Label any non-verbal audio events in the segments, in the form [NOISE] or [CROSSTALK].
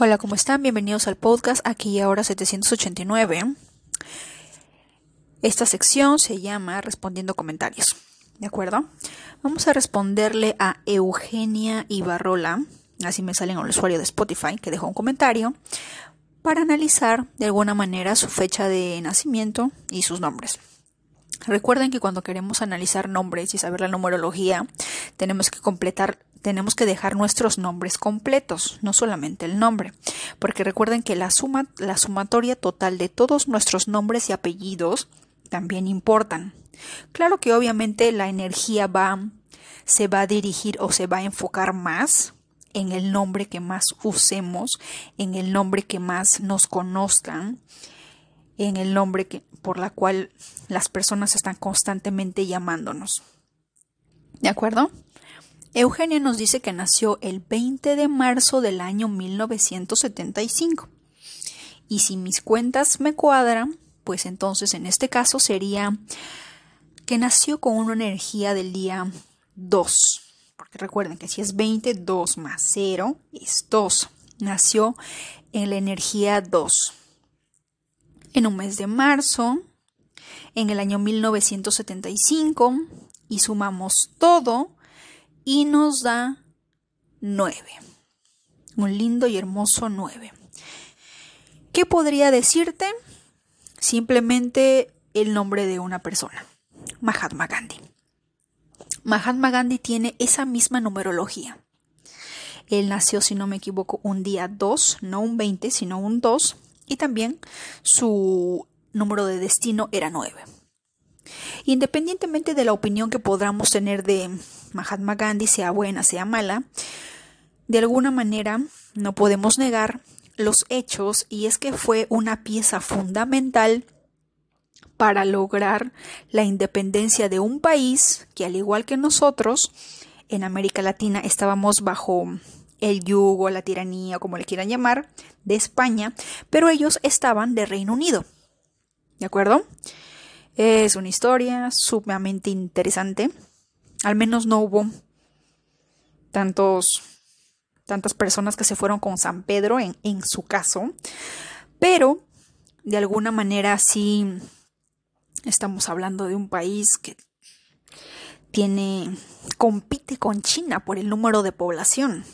Hola, ¿cómo están? Bienvenidos al podcast aquí ahora 789. Esta sección se llama Respondiendo comentarios. ¿De acuerdo? Vamos a responderle a Eugenia Ibarrola, así me sale en el usuario de Spotify, que dejó un comentario, para analizar de alguna manera su fecha de nacimiento y sus nombres. Recuerden que cuando queremos analizar nombres y saber la numerología, tenemos que completar tenemos que dejar nuestros nombres completos, no solamente el nombre, porque recuerden que la suma, la sumatoria total de todos nuestros nombres y apellidos también importan. Claro que obviamente la energía va se va a dirigir o se va a enfocar más en el nombre que más usemos, en el nombre que más nos conozcan, en el nombre que, por la cual las personas están constantemente llamándonos. ¿De acuerdo? Eugenia nos dice que nació el 20 de marzo del año 1975. Y si mis cuentas me cuadran, pues entonces en este caso sería que nació con una energía del día 2. Porque recuerden que si es 20, 2 más 0 es 2. Nació en la energía 2. En un mes de marzo, en el año 1975, y sumamos todo, y nos da 9. Un lindo y hermoso 9. ¿Qué podría decirte? Simplemente el nombre de una persona, Mahatma Gandhi. Mahatma Gandhi tiene esa misma numerología. Él nació, si no me equivoco, un día 2, no un 20, sino un 2, y también su número de destino era 9. Independientemente de la opinión que podamos tener de Mahatma Gandhi, sea buena, sea mala, de alguna manera no podemos negar los hechos y es que fue una pieza fundamental para lograr la independencia de un país que al igual que nosotros en América Latina estábamos bajo el yugo, la tiranía, como le quieran llamar, de España, pero ellos estaban de Reino Unido. ¿De acuerdo? Es una historia sumamente interesante. Al menos no hubo tantos, tantas personas que se fueron con San Pedro en, en su caso. Pero de alguna manera sí estamos hablando de un país que tiene compite con China por el número de población.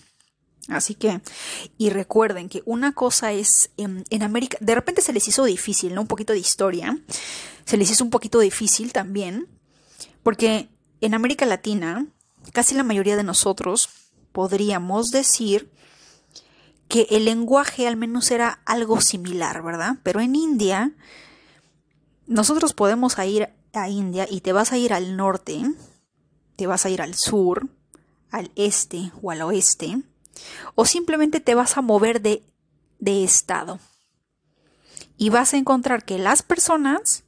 Así que, y recuerden que una cosa es en, en, América, de repente se les hizo difícil, ¿no? Un poquito de historia, se les hizo un poquito difícil también, porque en América Latina, casi la mayoría de nosotros podríamos decir que el lenguaje al menos era algo similar, ¿verdad? Pero en India, nosotros podemos ir a India y te vas a ir al norte, te vas a ir al sur, al este o al oeste, o simplemente te vas a mover de, de estado. Y vas a encontrar que las personas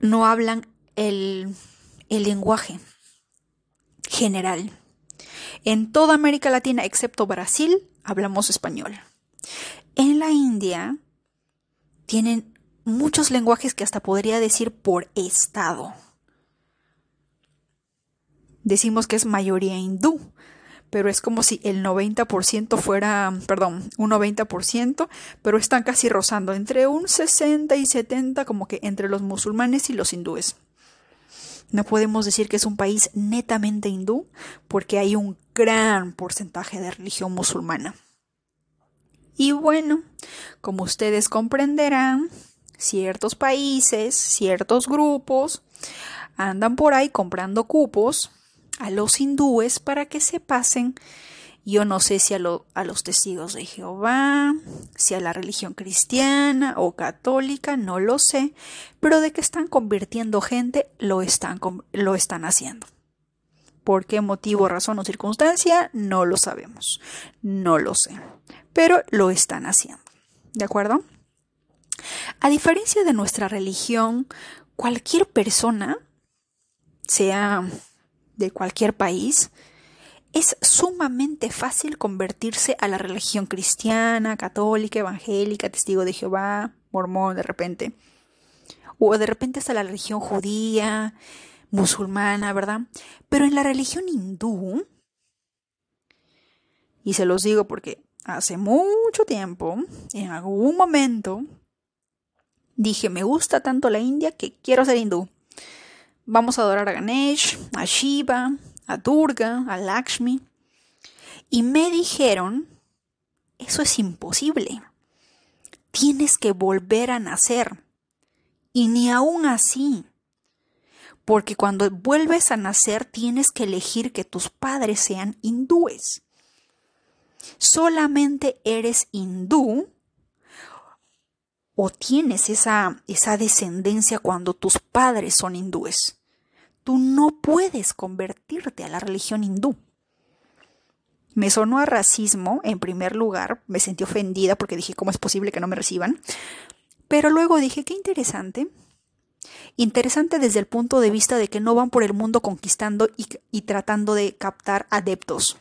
no hablan el, lenguaje general. En toda América Latina, excepto Brasil, hablamos español. En la India tienen muchos lenguajes que hasta podría decir por estado. Decimos que es mayoría hindú, pero es como si el 90% fuera, perdón, un 90%, pero están casi rozando entre un 60 y 70 como que entre los musulmanes y los hindúes. No podemos decir que es un país netamente hindú porque hay un gran porcentaje de religión musulmana. Y bueno, como ustedes comprenderán, ciertos países, ciertos grupos andan por ahí comprando cupos a los hindúes para que se pasen, yo no sé si a, a, los testigos de Jehová, si a la religión cristiana o católica, no lo sé, pero de que están convirtiendo gente, lo están, lo están haciendo. ¿Por qué motivo, razón o circunstancia? No lo sabemos, no lo sé, pero lo están haciendo. ¿De acuerdo? A diferencia de nuestra religión, cualquier persona, sea de cualquier país, es sumamente fácil convertirse a la religión cristiana, católica, evangélica, testigo de Jehová, mormón de repente. O de repente hasta la religión judía, musulmana, ¿verdad? Pero en la religión hindú, Y se los digo porque hace mucho tiempo, en algún momento, dije, me gusta tanto la India que quiero ser hindú. Vamos a adorar a Ganesh, a Shiva, a Durga, a Lakshmi. Y me dijeron, eso es imposible. Tienes que volver a nacer. Y ni aún así. Porque cuando vuelves a nacer tienes que elegir que tus padres sean hindúes. Solamente eres hindú o tienes esa, esa descendencia cuando tus padres son hindúes. Tú no puedes convertirte a la religión hindú. Me sonó a racismo, en primer lugar, me sentí ofendida porque dije, ¿cómo es posible que no me reciban? Pero luego dije, qué interesante. Interesante desde el punto de vista de que no van por el mundo conquistando y, y tratando de captar adeptos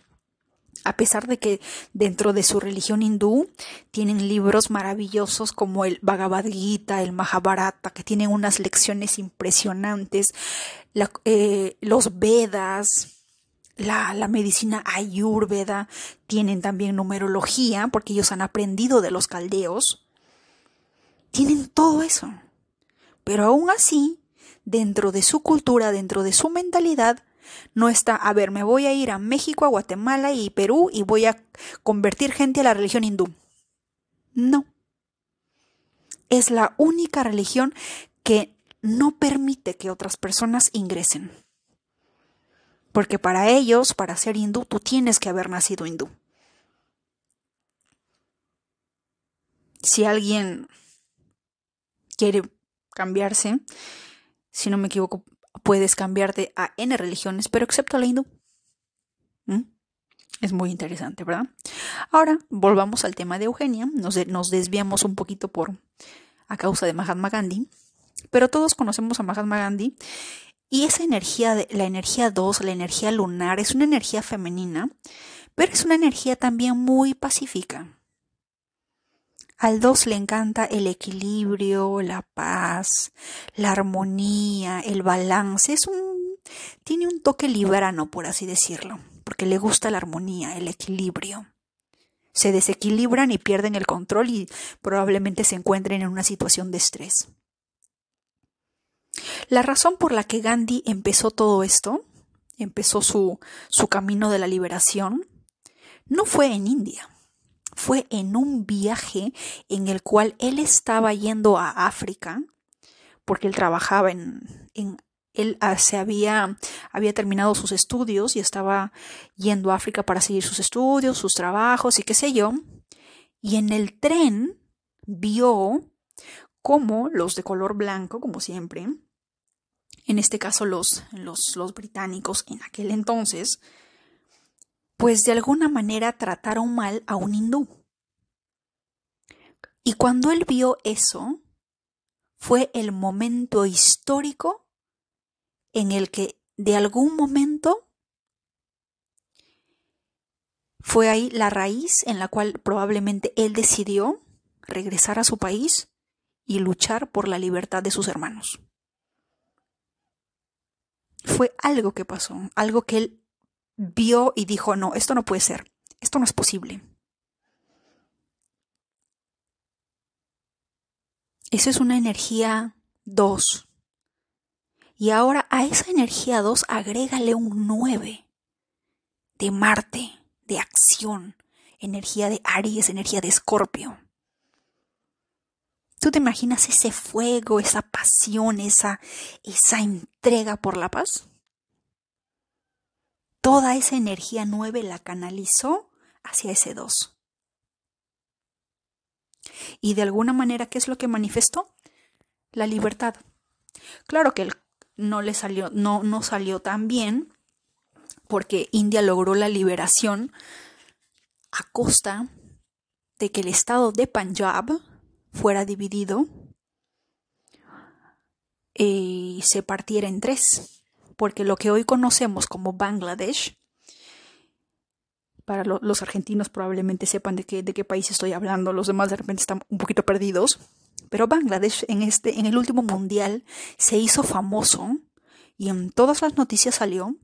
a pesar de que dentro de su religión hindú tienen libros maravillosos como el Bhagavad Gita, el Mahabharata, que tienen unas lecciones impresionantes, eh, los Vedas, la, la, medicina ayurveda, tienen también numerología, porque ellos han aprendido de los caldeos. Tienen todo eso. Pero aún así, dentro de su cultura, dentro de su mentalidad, no está, a ver, me voy a ir a México, a Guatemala y Perú y voy a convertir gente a la religión hindú. No. Es la única religión que no permite que otras personas ingresen. Porque para ellos, para ser hindú, tú tienes que haber nacido hindú. Si alguien quiere cambiarse, si no me equivoco, puedes cambiarte a N religiones, pero excepto la hindú. ¿Mm? Es muy interesante, ¿verdad? Ahora, volvamos al tema de Eugenia. Nos, nos, desviamos un poquito por a causa de Mahatma Gandhi, pero todos conocemos a Mahatma Gandhi y esa energía, de, la energía 2, la energía lunar, es una energía femenina, pero es una energía también muy pacífica. Al 2 le encanta el equilibrio, la paz, la armonía, el balance. Es un tiene un toque librano, por así decirlo, porque le gusta la armonía, el equilibrio. Se desequilibran y pierden el control y probablemente se encuentren en una situación de estrés. La razón por la que Gandhi empezó todo esto, empezó su, su camino de la liberación, no fue en India fue en un viaje en el cual él estaba yendo a África, porque él trabajaba en, en él ah, se había, había terminado sus estudios y estaba yendo a África para seguir sus estudios, sus trabajos y qué sé yo. Y en el tren vio cómo los de color blanco, como siempre, en este caso los, los, los británicos en aquel entonces, pues de alguna manera trataron mal a un hindú. Y cuando él vio eso, fue el momento histórico en el que de algún momento fue ahí la raíz en la cual probablemente él decidió regresar a su país y luchar por la libertad de sus hermanos. Fue algo que pasó, algo que él vio y dijo, no, esto no puede ser, esto no es posible. Eso es una energía 2. Y ahora a esa energía 2 agrégale un 9 de Marte, de acción, energía de Aries, energía de Escorpio. ¿Tú te imaginas ese fuego, esa pasión, esa, esa entrega por la paz? Toda esa energía 9 la canalizó hacia ese 2. Y de alguna manera, ¿qué es lo que manifestó? La libertad. Claro que no le salió, no, no salió tan bien, porque India logró la liberación a costa de que el estado de Punjab fuera dividido y se partiera en tres porque lo que hoy conocemos como Bangladesh, para los argentinos probablemente sepan de qué, de qué país estoy hablando, los demás de repente están un poquito perdidos, pero Bangladesh en, este, en el último mundial se hizo famoso y en todas las noticias salió,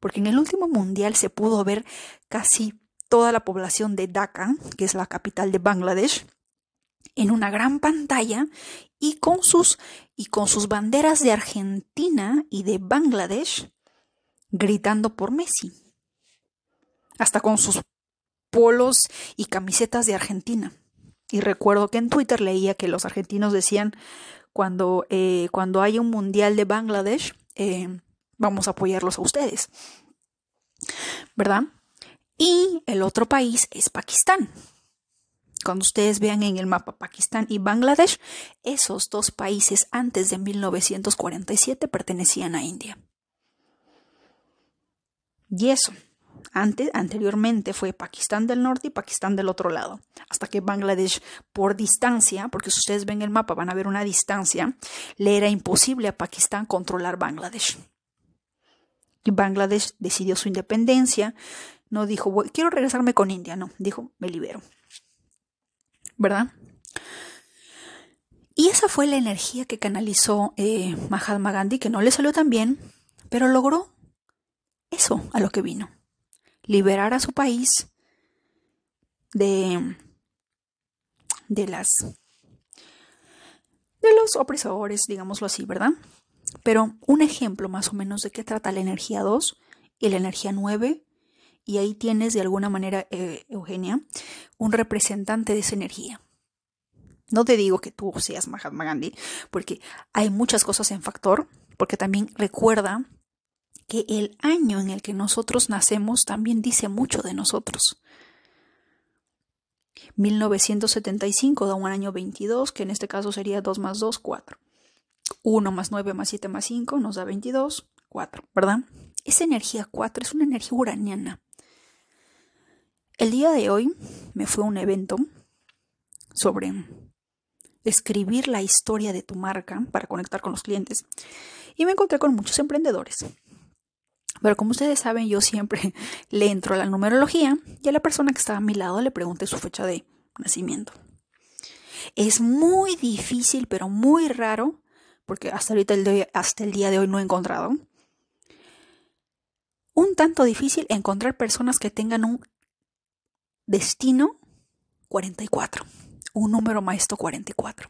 porque en el último mundial se pudo ver casi toda la población de Dhaka, que es la capital de Bangladesh, en una gran pantalla y con sus, y con sus banderas de Argentina y de Bangladesh gritando por Messi. Hasta con sus polos y camisetas de Argentina. Y recuerdo que en Twitter leía que los argentinos decían, cuando, eh, cuando haya un mundial de Bangladesh, eh, vamos a apoyarlos a ustedes. ¿Verdad? Y el otro país es Pakistán. Cuando ustedes vean en el mapa Pakistán y Bangladesh, esos dos países antes de 1947 pertenecían a India. Y eso, antes, anteriormente fue Pakistán del norte y Pakistán del otro lado, hasta que Bangladesh, por distancia, porque si ustedes ven el mapa van a ver una distancia, le era imposible a Pakistán controlar Bangladesh. Y Bangladesh decidió su independencia, no dijo, quiero regresarme con India, no, dijo, me libero. ¿Verdad? Y esa fue la energía que canalizó eh, Mahatma Gandhi, que no le salió tan bien, pero logró eso a lo que vino. Liberar a su país de, de las de los opresores, digámoslo así, ¿verdad? Pero un ejemplo más o menos de qué trata la energía 2 y la energía 9, y ahí tienes de alguna manera, eh, Eugenia, un representante de esa energía. No te digo que tú seas Mahatma Gandhi, porque hay muchas cosas en factor, porque también recuerda que el año en el que nosotros nacemos también dice mucho de nosotros. 1975 da un año 22, que en este caso sería 2 más 2, 4. 1 más 9 más 7 más 5 nos da 22, 4, ¿verdad? Esa energía 4 es una energía uraniana. El día de hoy me fue un evento sobre escribir la historia de tu marca para conectar con los clientes y me encontré con muchos emprendedores pero como ustedes saben, yo siempre [LAUGHS] le entro a la numerología y a la persona que estaba a mi lado le pregunté su fecha de nacimiento. Es muy difícil, pero muy raro, porque hasta ahorita el, hasta el día de hoy no he encontrado. Un tanto difícil encontrar personas que tengan un destino 44, un número maestro 44.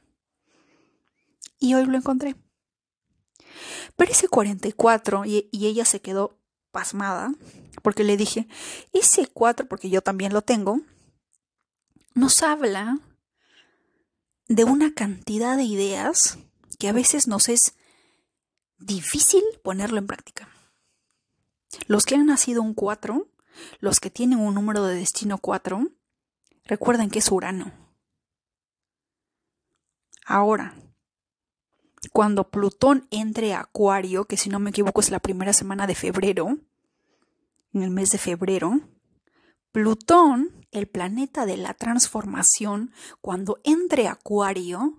Y hoy lo encontré. Pero ese 44, y, y ella se quedó pasmada, porque le dije, ese 4, porque yo también lo tengo, nos habla de una cantidad de ideas que a veces nos es difícil ponerlo en práctica. Los que han nacido un 4, los que tienen un número de destino 4, recuerden que es Urano. Ahora, cuando Plutón entre a Acuario, que si no me equivoco es la primera semana de febrero, en el mes de febrero, Plutón, el planeta de la transformación, cuando entre a Acuario,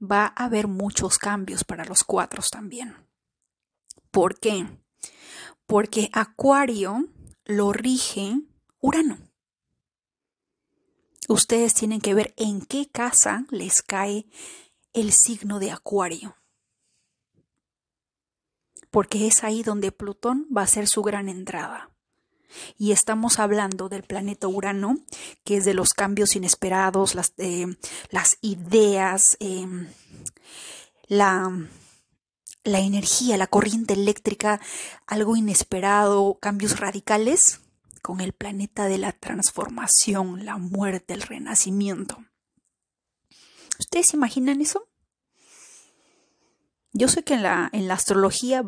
va a haber muchos cambios para los cuatro también. ¿Por qué? Porque Acuario lo rige Urano. Ustedes tienen que ver en qué casa les cae el signo de Acuario. Porque es ahí donde Plutón va a ser su gran entrada. Y estamos hablando del planeta Urano, que es de los cambios inesperados, las, eh, ideas, em, la, la energía, la corriente eléctrica, algo inesperado, cambios radicales, con el planeta de la transformación, la muerte, el renacimiento. ¿Ustedes imaginan eso? Yo sé que en la, en la astrología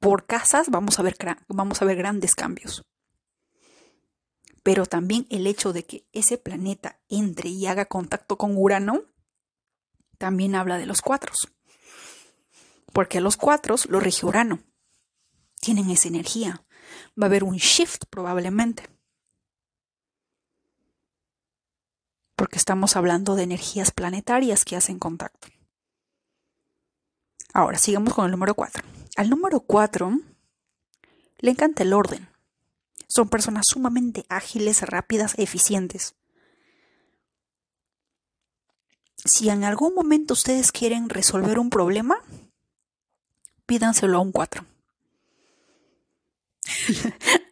por casas vamos a, ver, vamos a ver grandes cambios. Pero también el hecho de que ese planeta entre y haga contacto con Urano también habla de los cuatros. Porque los cuatros lo rige Urano. Tienen esa energía. Va a haber un shift probablemente. porque estamos hablando de energías planetarias que hacen contacto. Ahora, sigamos con el número 4. Al número 4 le encanta el orden. Son personas sumamente ágiles, rápidas, eficientes. Si en algún momento ustedes quieren resolver un problema, pídanselo a un 4. [LAUGHS]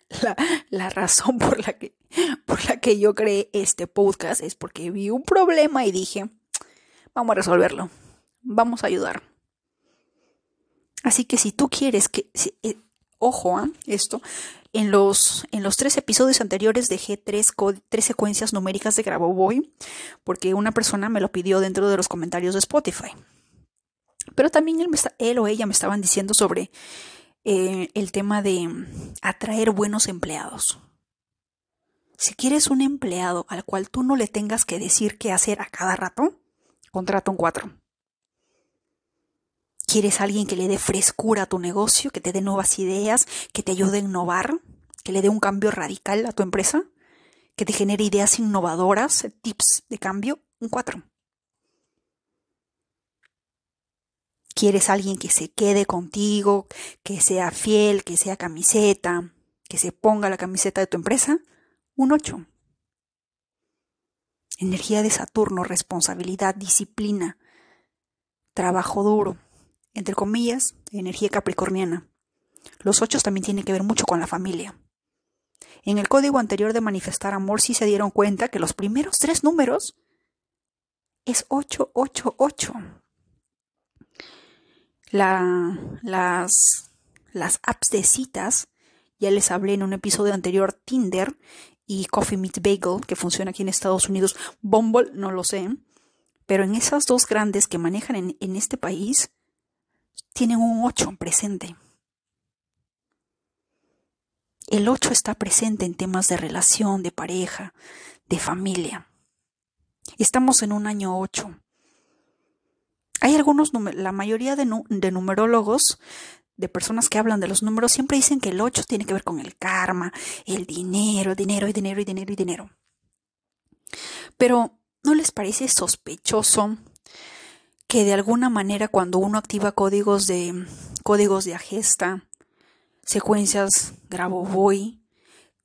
la, razón por la, que, por la que yo creé este podcast es porque vi un problema y dije, vamos a resolverlo, vamos a ayudar. Así que si tú quieres que, eh, ojo ¿ah? esto, en los, en los tres episodios anteriores dejé tres, tres secuencias numéricas de Grabovoi porque una persona me lo pidió dentro de los comentarios de Spotify. Pero también él, él o ella me estaban diciendo sobre eh, el tema de atraer buenos empleados. Si quieres un empleado al cual tú no le tengas que decir qué hacer a cada rato, contrata un cuatro. ¿Quieres alguien que le dé frescura a tu negocio, que te dé nuevas ideas, que te ayude a innovar, que le dé un cambio radical a tu empresa, que te genere ideas innovadoras, tips de cambio? Un cuatro. Quieres alguien que se quede contigo, que sea fiel, que sea camiseta, que se ponga la camiseta de tu empresa, un 8. Energía de Saturno, responsabilidad, disciplina, trabajo duro, entre comillas, energía capricorniana. Los 8 también tienen que ver mucho con la familia. En el código anterior de manifestar amor sí se dieron cuenta que los primeros tres números es 888 las, las apps de citas. Ya les hablé en un episodio anterior Tinder y Coffee Meet Bagel, que funciona aquí en Estados Unidos. Bumble, no lo sé. Pero en esas dos grandes que manejan en, en este país, tienen un 8 presente. El 8 está presente en temas de relación, de pareja, de familia. Estamos en un año 8. Hay algunos, la mayoría de, numerólogos, de personas que hablan de los números, siempre dicen que el 8 tiene que ver con el karma, el dinero, dinero y dinero y dinero y dinero. Pero, ¿no les parece sospechoso que de alguna manera cuando uno activa códigos de códigos de agesta, secuencias Grabovoi,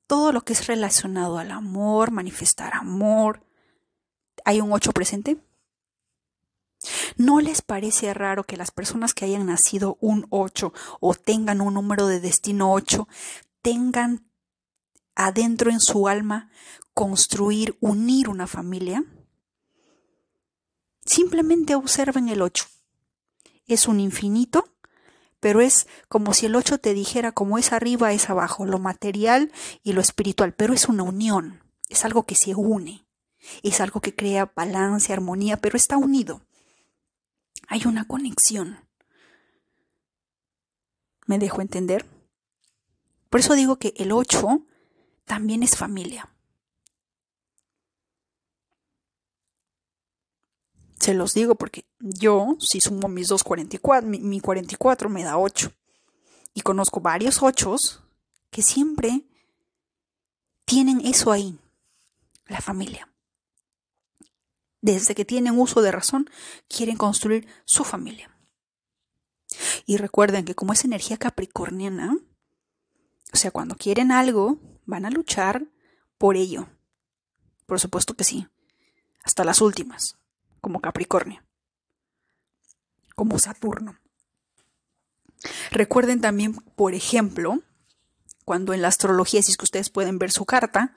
todo lo que es relacionado al amor, manifestar amor, hay un 8 presente? ¿No les parece raro que las personas que hayan nacido un 8 o tengan un número de destino 8 tengan adentro en su alma construir, unir una familia? Simplemente observen el 8. Es un infinito, pero es como si el 8 te dijera como es arriba es abajo, lo material y lo espiritual, pero es una unión, es algo que se une, es algo que crea balance, armonía, pero está unido. Hay una conexión. ¿Me dejo entender? Por eso digo que el 8 también es familia. Se los digo porque yo, si sumo mis dos 44, mi, mi 44 me da 8. Y conozco varios 8 que siempre tienen eso ahí, la familia desde que tienen uso de razón, quieren construir su familia. Y recuerden que como es energía capricorniana, o sea, cuando quieren algo, van a luchar por ello. Por supuesto que sí. Hasta las últimas, como Capricornio, como Saturno. Recuerden también, por ejemplo, cuando en la astrología, si es que ustedes pueden ver su carta,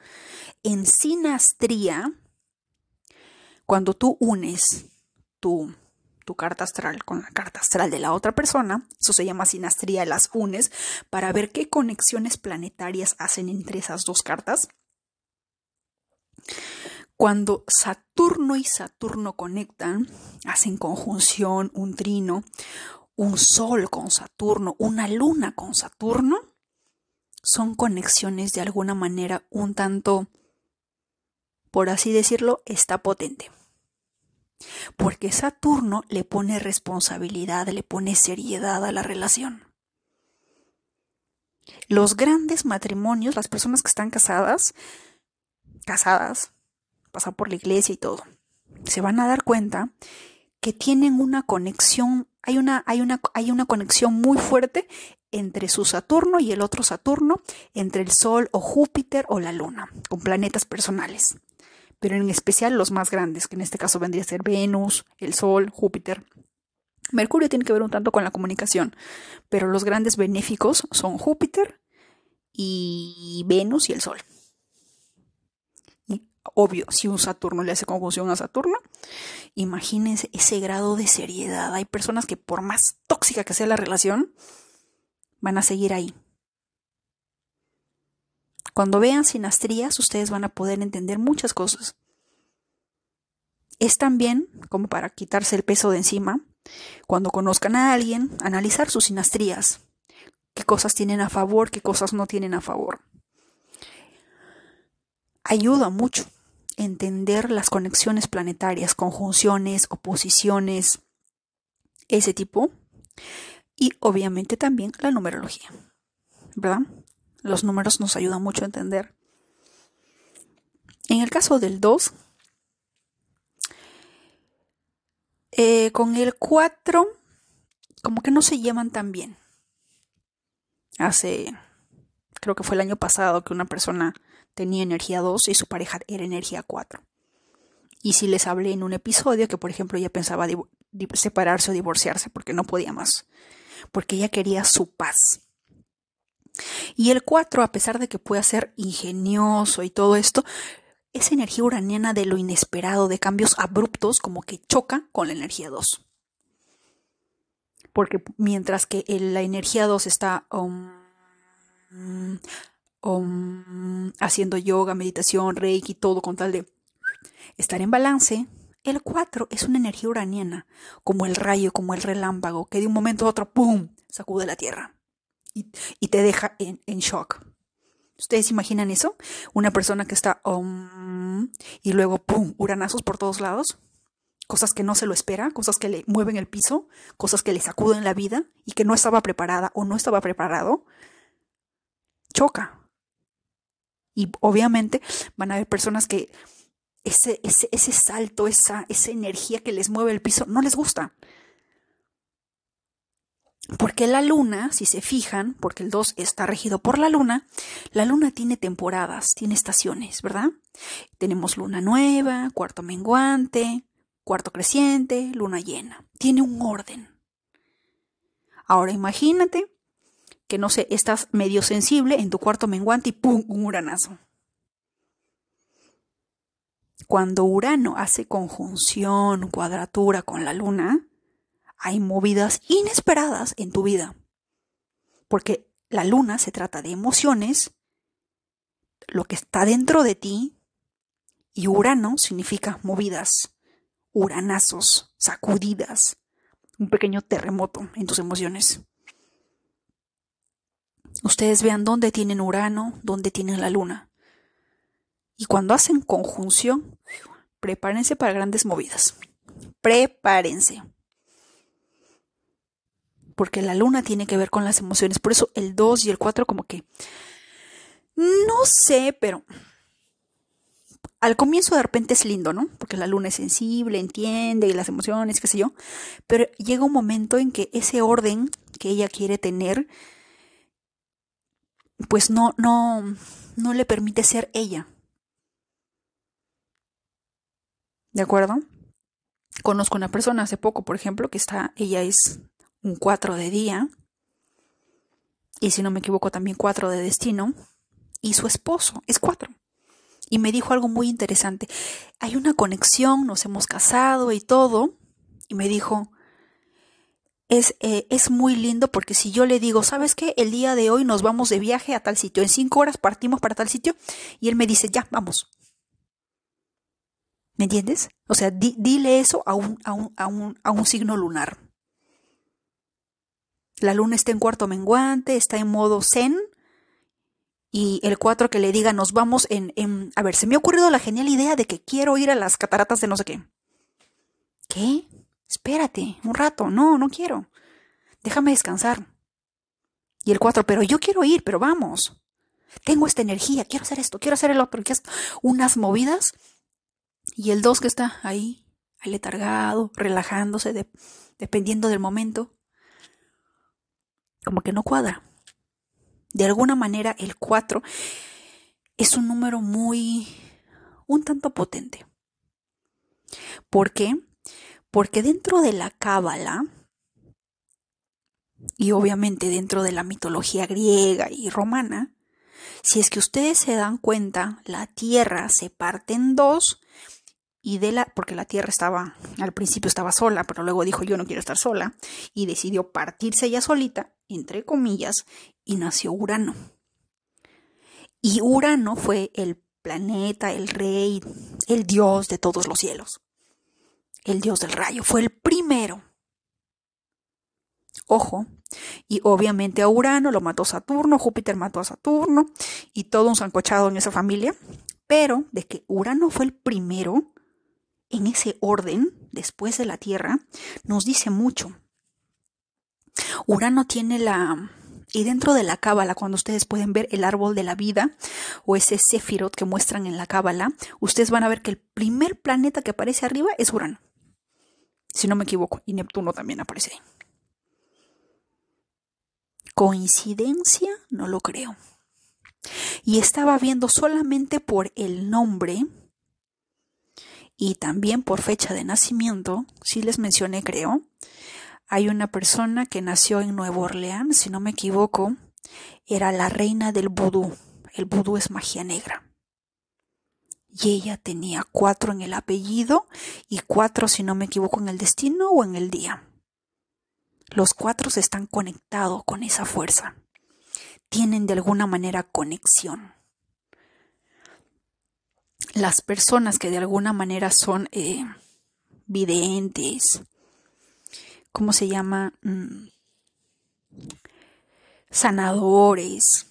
en sinastría, cuando tú unes tu, tu carta astral con la carta astral de la otra persona, eso se llama sinastría, las unes para ver qué conexiones planetarias hacen entre esas dos cartas. Cuando Saturno y Saturno conectan, hacen conjunción, un trino, un Sol con Saturno, una luna con Saturno, son conexiones de alguna manera un tanto por así decirlo, está potente. Porque Saturno le pone responsabilidad, le pone seriedad a la relación. Los grandes matrimonios, las personas que están casadas, casadas, pasan por la iglesia y todo, se van a dar cuenta que tienen una conexión, hay una, hay una, hay una conexión muy fuerte entre su Saturno y el otro Saturno, entre el Sol o Júpiter o la Luna, con planetas personales pero en especial los más grandes, que en este caso vendría a ser Venus, el Sol, Júpiter. Mercurio tiene que ver un tanto con la comunicación, pero los grandes benéficos son Júpiter y Venus y el Sol. Y obvio, si un Saturno le hace conjunción a Saturno, imagínense ese grado de seriedad. Hay personas que por más tóxica que sea la relación, van a seguir ahí. Cuando vean sinastrías, ustedes van a poder entender muchas cosas. Es también, como para quitarse el peso de encima, cuando conozcan a alguien, analizar sus sinastrías. Qué cosas tienen a favor, qué cosas no tienen a favor. Ayuda mucho entender las conexiones planetarias, conjunciones, oposiciones, ese tipo. Y obviamente también la numerología. ¿Verdad? Los números nos ayudan mucho a entender. En el caso del 2, eh, con el 4, como que no se llevan tan bien. Hace, creo que fue el año pasado que una persona tenía energía 2 y su pareja era energía 4. Y si les hablé en un episodio que, por ejemplo, ella pensaba separarse o divorciarse porque no podía más, porque ella quería su paz. Y el 4, a pesar de que pueda ser ingenioso y todo esto, esa energía uraniana de lo inesperado, de cambios abruptos, como que choca con la energía 2. Porque mientras que la energía 2 está um, um, haciendo yoga, meditación, reiki, todo con tal de estar en balance, el 4 es una energía uraniana, como el rayo, como el relámpago, que de un momento a otro, ¡pum!, sacude la Tierra y, te deja en, shock. ¿Ustedes imaginan eso? Una persona que está um, y luego ¡pum! uranazos por todos lados. Cosas que no se lo espera, cosas que le mueven el piso, cosas que le sacuden la vida y que no estaba preparada o no estaba preparado. Choca. Y obviamente van a haber personas que ese, ese, ese salto, esa, esa energía que les mueve el piso, no les gusta. Porque la luna, si se fijan, porque el 2 está regido por la luna, la luna tiene temporadas, tiene estaciones, ¿verdad? Tenemos luna nueva, cuarto menguante, cuarto creciente, luna llena. Tiene un orden. Ahora imagínate que, no sé, estás medio sensible en tu cuarto menguante y ¡pum! un uranazo. Cuando Urano hace conjunción, cuadratura con la luna, hay movidas inesperadas en tu vida. Porque la luna se trata de emociones, lo que está dentro de ti, y Urano significa movidas, uranazos, sacudidas, un pequeño terremoto en tus emociones. Ustedes vean dónde tienen Urano, dónde tienen la luna. Y cuando hacen conjunción, prepárense para grandes movidas. Prepárense porque la luna tiene que ver con las emociones. Por eso el 2 y el 4 como que... No sé, pero... Al comienzo de repente es lindo, ¿no? Porque la luna es sensible, entiende y las emociones, qué sé yo. Pero llega un momento en que ese orden que ella quiere tener, pues no, no, no le permite ser ella. ¿De acuerdo? Conozco una persona hace poco, por ejemplo, que está, ella es un 4 de día, y si no me equivoco también 4 de destino, y su esposo es 4. Y me dijo algo muy interesante. Hay una conexión, nos hemos casado y todo. Y me dijo, es, eh, es, muy lindo porque si yo le digo, ¿sabes qué? El día de hoy nos vamos de viaje a tal sitio. En cinco horas partimos para tal sitio. Y él me dice, ya, vamos. ¿Me entiendes? O sea, dile eso a un, a, un, a, un, a un signo lunar. La luna está en cuarto menguante, está en modo zen. Y el 4 que le diga, nos vamos en. A ver, se me ha ocurrido la genial idea de que quiero ir a las cataratas de no sé qué. ¿Qué? Espérate, un rato. No, no quiero. Déjame descansar. Y el 4, pero yo quiero ir, pero vamos. Tengo esta energía, quiero hacer esto, quiero hacer el otro. Unas movidas. Y el 2 que está ahí, aletargado, relajándose, dependiendo del momento como que no cuadra. De alguna manera el 4 es un número muy, un tanto potente. ¿Por qué? Porque dentro de la cábala, y obviamente dentro de la mitología griega y romana, Si es que ustedes se dan cuenta, la Tierra se parte en dos y de la porque la Tierra estaba al principio estaba sola, pero luego dijo yo no quiero estar sola y decidió partirse ella solita, entre comillas, y nació Urano. Y Urano fue el planeta, el rey, el dios de todos los cielos. El dios del rayo fue el primero. Ojo, y obviamente a Urano lo mató Saturno, Júpiter mató a Saturno y todo un zancochado en esa familia. Pero de que Urano fue el primero en ese orden, después de la Tierra, nos dice mucho. Urano tiene la... Y dentro de la cábala, cuando ustedes pueden ver el árbol de la vida o ese Sefirot que muestran en la cábala, ustedes van a ver que el primer planeta que aparece arriba es Urano. Si no me equivoco, y Neptuno también aparece ahí. ¿Coincidencia? No lo creo. Y estaba viendo solamente por el nombre y también por fecha de nacimiento, si les mencioné creo, hay una persona que nació en Nueva Orleans, si no me equivoco, era la reina del vudú. El vudú es magia negra. Y ella tenía cuatro en el apellido y cuatro, si no me equivoco, en el destino o en el día. Los cuatro están conectados con esa fuerza. Tienen de alguna manera conexión. Las personas que de alguna manera son eh, videntes, ¿cómo se llama? Mm, sanadores,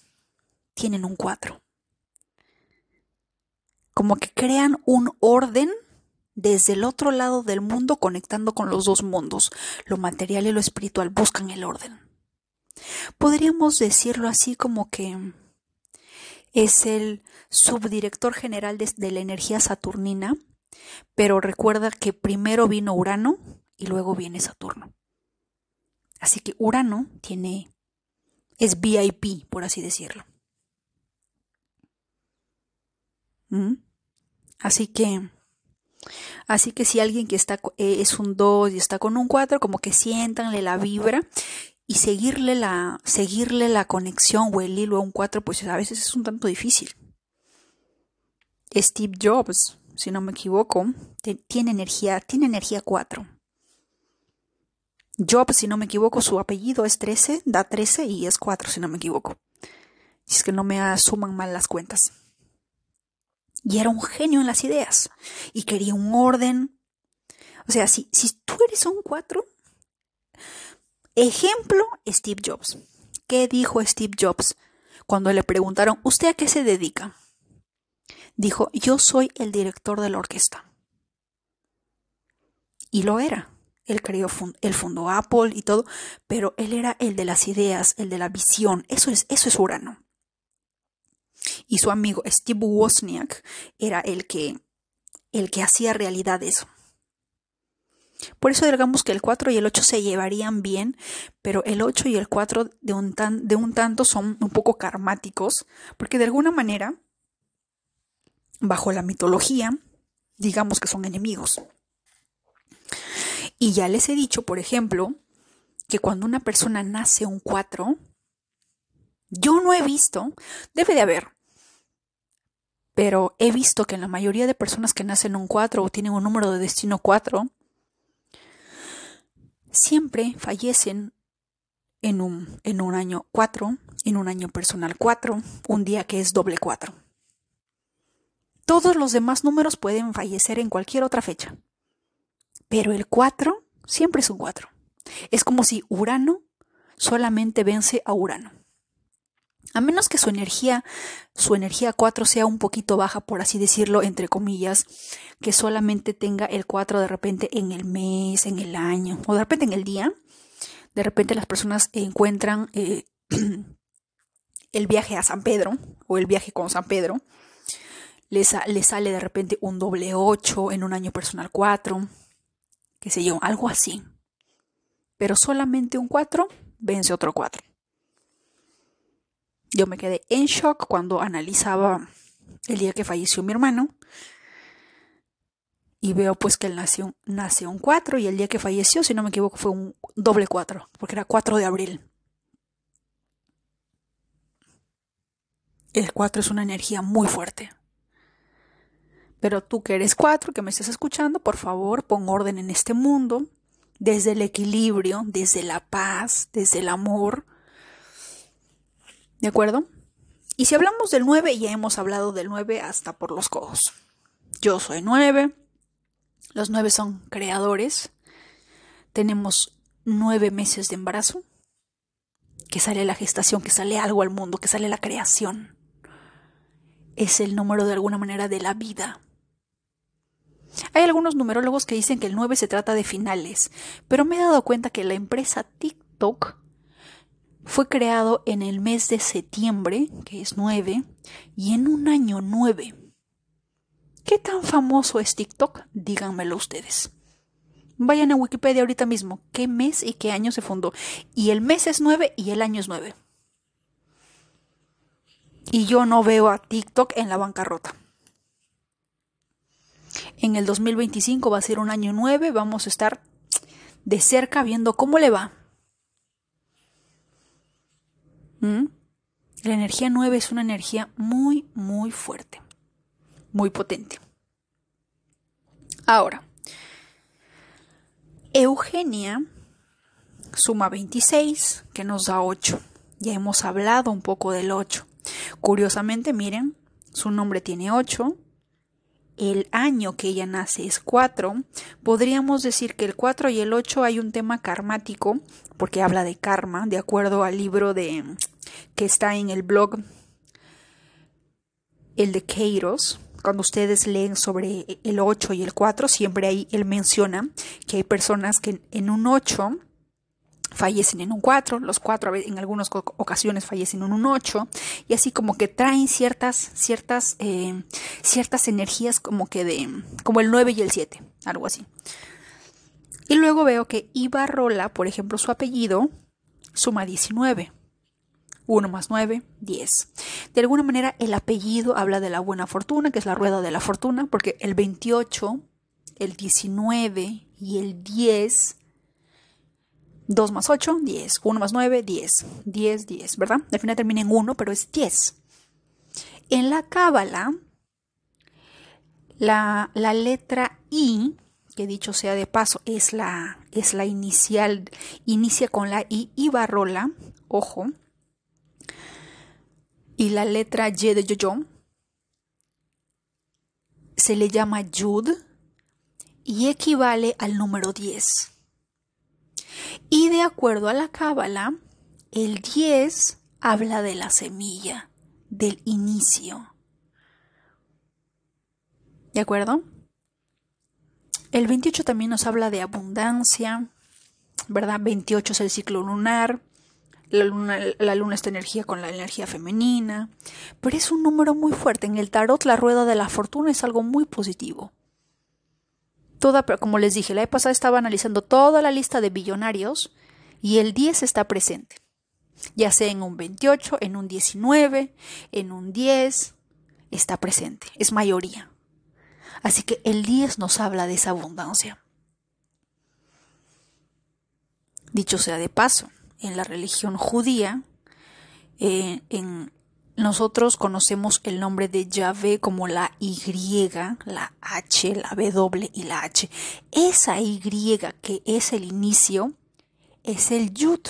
tienen un cuatro. Como que crean un orden desde el otro lado del mundo conectando con los dos mundos, lo material y lo espiritual, buscan el orden. Podríamos decirlo así como que es el subdirector general de, la energía saturnina, pero recuerda que primero vino Urano y luego viene Saturno. Así que Urano tiene es VIP, por así decirlo. ¿Mm? Así que Así que si alguien que está eh, es un 2 y está con un 4, como que siéntanle la vibra y seguirle la, seguirle la conexión o el hilo a un 4, pues a veces es un tanto difícil. Steve Jobs, si no me equivoco, tiene energía, tiene energía 4. Jobs, si no me equivoco, su apellido es 13, da 13 y es 4, si no me equivoco. Si es que no me asuman mal las cuentas. Y era un genio en las ideas. Y quería un orden. O sea, si, si tú eres un 4, ejemplo, Steve Jobs. ¿Qué dijo Steve Jobs cuando le preguntaron, ¿usted a qué se dedica? Dijo, yo soy el director de la orquesta. Y lo era. Él creó, él fundó Apple y todo, pero él era el de las ideas, el de la visión. Eso es, eso es Urano y su amigo Steve Wozniak era el que, el que hacía realidad eso. Por eso digamos que el 4 y el 8 se llevarían bien, pero el 8 y el 4 de un, tan, de un tanto son un poco karmáticos, porque de alguna manera, bajo la mitología, digamos que son enemigos. Y ya les he dicho, por ejemplo, que cuando una persona nace un 4, yo no he visto, debe de haber, pero he visto que en la mayoría de personas que nacen un 4 o tienen un número de destino 4, siempre fallecen en un, en un año 4, en un año personal 4, un día que es doble 4. Todos los demás números pueden fallecer en cualquier otra fecha, pero el 4 siempre es un 4. Es como si Urano solamente vence a Urano. A menos que su energía, su energía 4 sea un poquito baja, por así decirlo, entre comillas, que solamente tenga el 4 de repente en el mes, en el año, o de repente en el día, de repente las personas encuentran eh, [CLEARS THROAT] el viaje a San Pedro o el viaje con San Pedro, les, sale de repente un doble 8 en un año personal 4, qué sé yo, algo así. Pero solamente un 4 vence otro 4. Yo me quedé en shock cuando analizaba el día que falleció mi hermano. Y veo pues que él nació, nació un 4 y el día que falleció, si no me equivoco, fue un doble 4, porque era 4 de abril. El 4 es una energía muy fuerte. Pero tú que eres 4, que me estás escuchando, por favor, pon orden en este mundo, desde el equilibrio, desde la paz, desde el amor. ¿De acuerdo? Y si hablamos del 9, ya hemos hablado del 9 hasta por los codos. Yo soy 9, los 9 son creadores, tenemos 9 meses de embarazo, que sale la gestación, que sale algo al mundo, que sale la creación. Es el número de alguna manera de la vida. Hay algunos numerólogos que dicen que el 9 se trata de finales, pero me he dado cuenta que la empresa TikTok fue creado en el mes de septiembre, que es 9, y en un año 9. ¿Qué tan famoso es TikTok? Díganmelo ustedes. Vayan a Wikipedia ahorita mismo, qué mes y qué año se fundó. Y el mes es 9 y el año es 9. Y yo no veo a TikTok en la bancarrota. En el 2025 va a ser un año 9, vamos a estar de cerca viendo cómo le va. ¿Mm? La energía 9 es una energía muy, muy fuerte, muy potente. Ahora, Eugenia suma 26, que nos da 8. Ya hemos hablado un poco del 8. Curiosamente, miren, su nombre tiene 8, el año que ella nace es 4, podríamos decir que el 4 y el 8 hay un tema karmático, porque habla de karma, de acuerdo al libro de que está en el blog el de Keiros. Cuando ustedes leen sobre el 8 y el 4, siempre ahí él menciona que hay personas que en un 8 fallecen en un 4, los 4 en algunas ocasiones fallecen en un 8, y así como que traen ciertas, ciertas, eh, ciertas energías como que de, como el 9 y el 7, algo así. Y luego veo que Ibarrola, por ejemplo, su apellido suma 19. 1 más 9, 10. De alguna manera el apellido habla de la buena fortuna, que es la rueda de la fortuna, porque el 28, el 19 y el 10 2 más 8, 10. 1 más 9, 10. 10, 10, ¿verdad? Al final termina en 1, pero es 10. En la cábala, la, la, letra I, que dicho sea de paso, es la, es la inicial, inicia con la I y barrola, ojo. Y la letra Y de yo se le llama Yud y equivale al número 10. Y de acuerdo a la cábala, el 10 habla de la semilla, del inicio. ¿De acuerdo? El 28 también nos habla de abundancia, ¿verdad? 28 es el ciclo lunar. La luna, la luna energía con la energía femenina, pero es un número muy fuerte. En el tarot la rueda de la fortuna es algo muy positivo toda, como les dije, la vez pasada estaba analizando toda la lista de billonarios y el 10 está presente. Ya sea en un 28, en un 19, en un 10, está presente, es mayoría. Así que el 10 nos habla de esa abundancia. Dicho sea de paso, en la religión judía, eh, en, nosotros conocemos el nombre de Yahvé como la Y, la H, la W y la H. Esa Y que es el inicio es el Yud,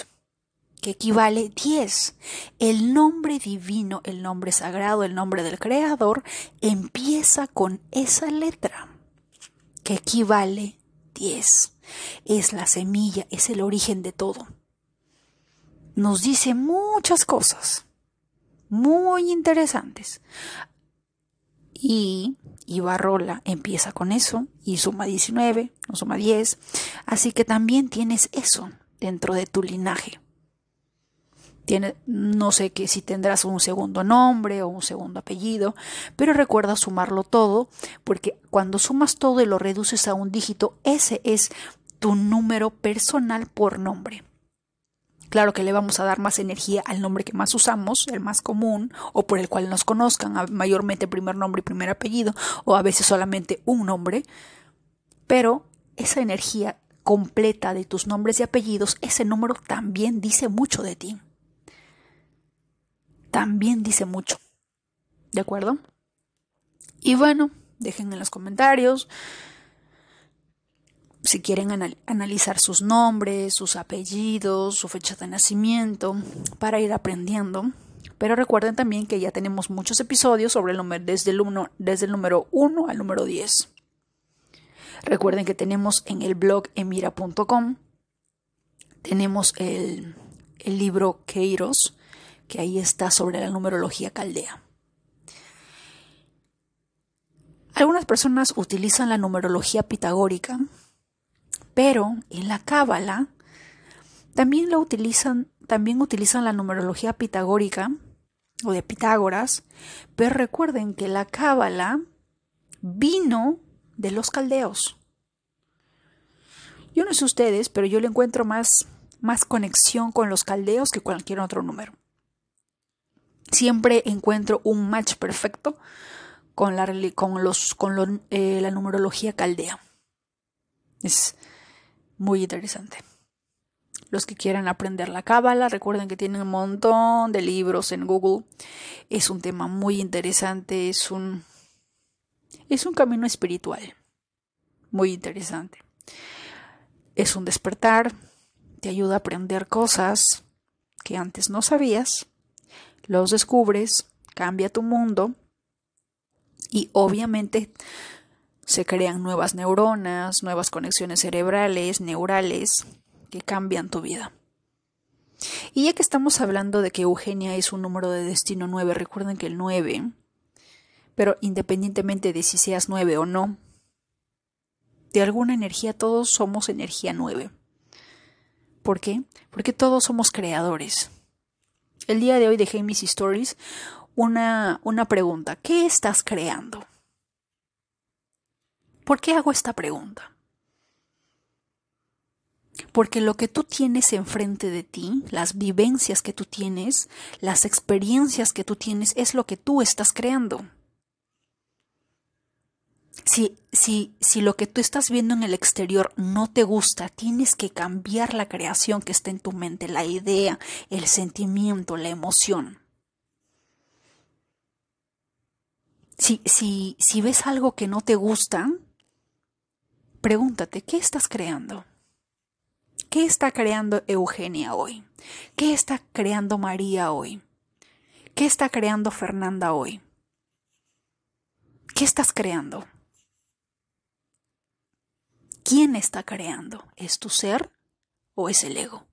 que equivale 10. El nombre divino, el nombre sagrado, el nombre del Creador, empieza con esa letra, que equivale 10. Es la semilla, es el origen de todo. Nos dice muchas cosas muy interesantes. Y Ibarrola empieza con eso y suma 19, no suma 10. Así que también tienes eso dentro de tu linaje. Tiene, no sé que si tendrás un segundo nombre o un segundo apellido, pero recuerda sumarlo todo, porque cuando sumas todo y lo reduces a un dígito, ese es tu número personal por nombre. Claro que le vamos a dar más energía al nombre que más usamos, el más común, o por el cual nos conozcan, mayormente primer nombre y primer apellido, o a veces solamente un nombre. Pero esa energía completa de tus nombres y apellidos, ese número también dice mucho de ti. También dice mucho. ¿De acuerdo? Y bueno, dejen en los comentarios si quieren analizar sus nombres, sus apellidos, su fecha de nacimiento, para ir aprendiendo. Pero recuerden también que ya tenemos muchos episodios sobre el número, desde, el desde el número 1 al número 10. Recuerden que tenemos en el blog emira.com, tenemos el, el libro Keiros, que ahí está sobre la numerología caldea. Algunas personas utilizan la numerología pitagórica, pero en la Cábala también la utilizan, también utilizan la numerología pitagórica o de Pitágoras, pero recuerden que la Cábala vino de los caldeos. Yo no sé ustedes, pero yo le encuentro más, más conexión con los caldeos que cualquier otro número. Siempre encuentro un match perfecto con la, con los, con eh, la numerología caldea. Es muy interesante. Los que quieran aprender la cábala, recuerden que tienen un montón de libros en Google. Es un tema muy interesante, es un es un camino espiritual muy interesante. Es un despertar, te ayuda a aprender cosas que antes no sabías, los descubres, cambia tu mundo y obviamente se crean nuevas neuronas, nuevas conexiones cerebrales, neurales, que cambian tu vida. Y ya que estamos hablando de que Eugenia es un número de destino 9, recuerden que el 9 pero independientemente de si seas nueve o no, de alguna energía todos somos energía nueve. ¿Por qué? Porque todos somos creadores. El día de hoy dejé mis stories una, una pregunta. ¿Qué estás creando? ¿Por qué hago esta pregunta? Porque lo que tú tienes enfrente de ti, las vivencias que tú tienes, las experiencias que tú tienes, es lo que tú estás creando. Si, si, si lo que tú estás viendo en el exterior no te gusta, tienes que cambiar la creación que está en tu mente, la idea, el sentimiento, la emoción. Si, si, si ves algo que no te gusta, pregúntate, ¿qué estás creando? ¿Qué está creando Eugenia hoy? ¿Qué está creando María hoy? ¿Qué está creando Fernanda hoy? ¿Qué estás creando? ¿Quién está creando? ¿Es tu ser o es el ego?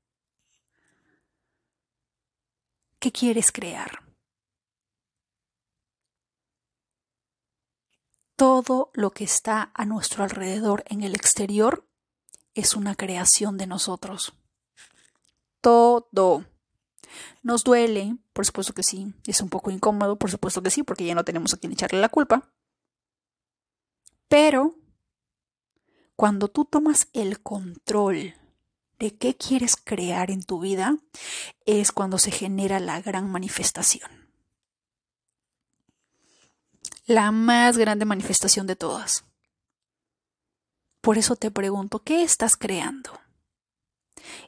¿Qué quieres crear? Todo lo que está a nuestro alrededor en el exterior es una creación de nosotros. Todo. ¿Nos duele? Por supuesto que sí. ¿Es un poco incómodo? Por supuesto que sí, porque ya no tenemos a quien echarle la culpa. Pero cuando tú tomas el control de qué quieres crear en tu vida, es cuando se genera la gran manifestación. La más grande manifestación de todas. Por eso te pregunto, ¿qué estás creando?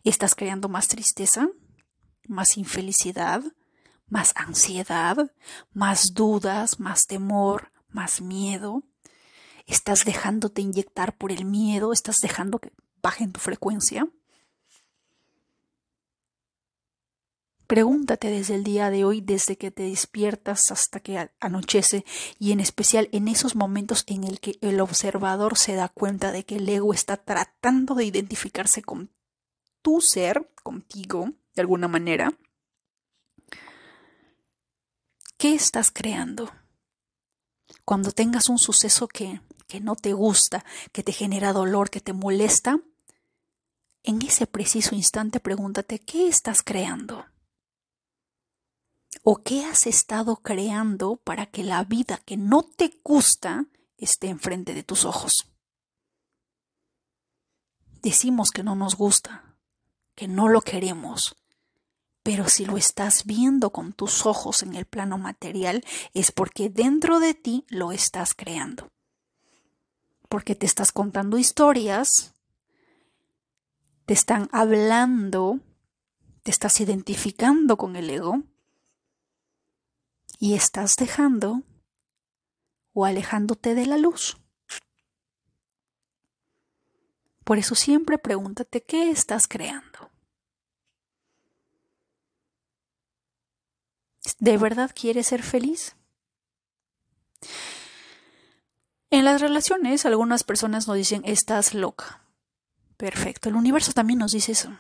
¿Estás creando más tristeza? ¿Más infelicidad? ¿Más ansiedad? ¿Más dudas? ¿Más temor? ¿Más miedo? ¿Estás dejándote inyectar por el miedo? ¿Estás dejando que bajen tu frecuencia? Pregúntate desde el día de hoy, desde que te despiertas hasta que anochece, y en especial en esos momentos en el que el observador se da cuenta de que el ego está tratando de identificarse con tu ser, contigo, de alguna manera. ¿Qué estás creando? Cuando tengas un suceso que que no te gusta, que te genera dolor, que te molesta, en ese preciso instante pregúntate, ¿qué estás creando? ¿O qué has estado creando para que la vida que no te gusta esté enfrente de tus ojos? Decimos que no nos gusta, que no lo queremos, pero si lo estás viendo con tus ojos en el plano material es porque dentro de ti lo estás creando porque te estás contando historias, te están hablando, te estás identificando con el ego y estás dejando o alejándote de la luz. Por eso siempre pregúntate qué estás creando. ¿De verdad quieres ser feliz? En las relaciones algunas personas nos dicen estás loca. Perfecto, el universo también nos dice eso.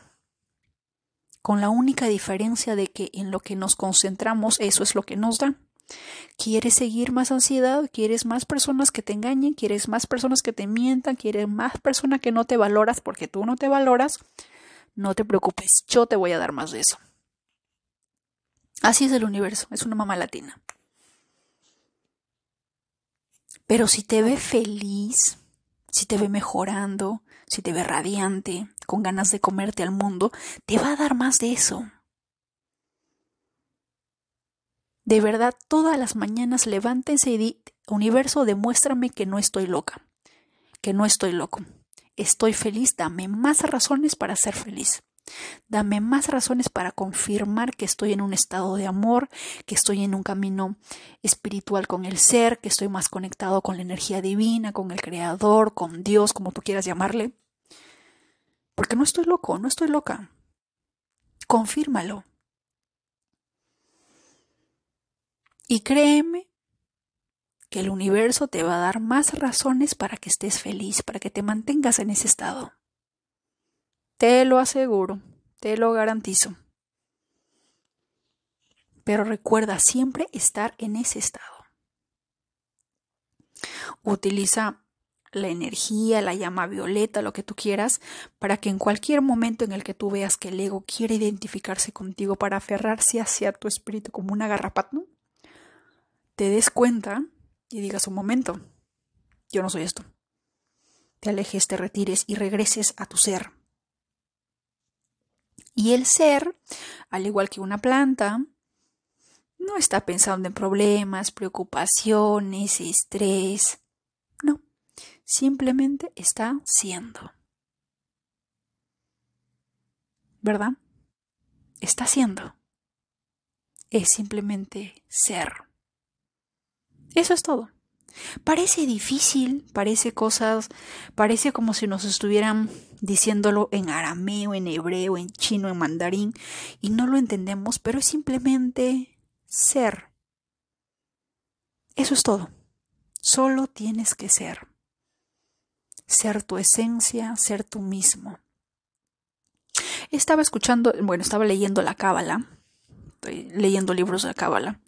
Con la única diferencia de que en lo que nos concentramos eso es lo que nos da. ¿Quieres seguir más ansiedad? ¿Quieres más personas que te engañen? ¿Quieres más personas que te mientan? ¿Quieres más personas que no te valoras porque tú no te valoras? No te preocupes, yo te voy a dar más de eso. Así es el universo, es una mamá latina. Pero si te ve feliz, si te ve mejorando, si te ve radiante, con ganas de comerte al mundo, te va a dar más de eso. De verdad, todas las mañanas levántense y di, universo, demuéstrame que no estoy loca, que no estoy loco. Estoy feliz, dame más razones para ser feliz. Dame más razones para confirmar que estoy en un estado de amor, que estoy en un camino espiritual con el ser, que estoy más conectado con la energía divina, con el Creador, con Dios, como tú quieras llamarle. Porque no estoy loco, no estoy loca. Confírmalo. Y créeme que el universo te va a dar más razones para que estés feliz, para que te mantengas en ese estado. Te lo aseguro, te lo garantizo. Pero recuerda siempre estar en ese estado. Utiliza la energía, la llama violeta, lo que tú quieras, para que en cualquier momento en el que tú veas que el ego quiere identificarse contigo para aferrarse hacia tu espíritu como una garrapata, te des cuenta y digas un momento, yo no soy esto. Te alejes, te retires y regreses a tu ser. Y el ser, al igual que una planta, no está pensando en problemas, preocupaciones, estrés. Simplemente está siendo. ¿Verdad? Está siendo. Es simplemente ser. Eso es todo. Parece difícil, parece cosas, parece como si nos estuvieran diciéndolo en arameo, en hebreo, en chino, en mandarín, y no lo entendemos, pero es simplemente ser. Eso es todo. Solo tienes que ser. Ser tu esencia, ser tú mismo. Estaba escuchando, bueno, estaba leyendo la Cábala, estoy leyendo libros de la Cábala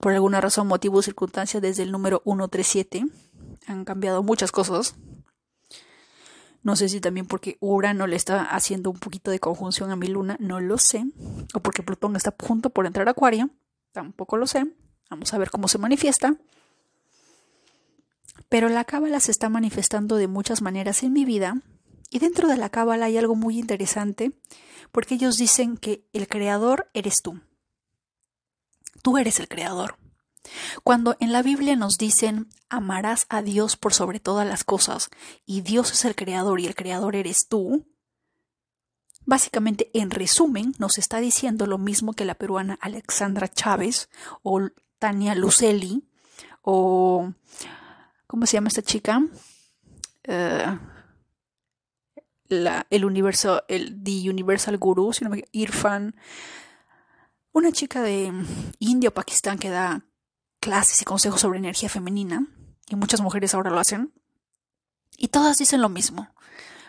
por alguna razón, motivo o circunstancia, desde el número 137 han cambiado muchas cosas. No sé si también porque Urano le está haciendo un poquito de conjunción a mi luna, no lo sé. O porque Plutón está junto por entrar a Acuario, tampoco lo sé. Vamos a ver cómo se manifiesta. Pero la cábala se está manifestando de muchas maneras en mi vida. Y dentro de la cábala hay algo muy interesante, porque ellos dicen que el creador eres tú. Tú eres el creador. Cuando en la Biblia nos dicen amarás a Dios por sobre todas las cosas y Dios es el creador y el creador eres tú, básicamente en resumen nos está diciendo lo mismo que la peruana Alexandra Chávez o Tania Lucelli o ¿cómo se llama esta chica? Eh, el universo, el The Universal Guru, si no me Irfan una chica de India o Pakistán que da clases y consejos sobre energía femenina, y muchas mujeres ahora lo hacen, y todas dicen lo mismo.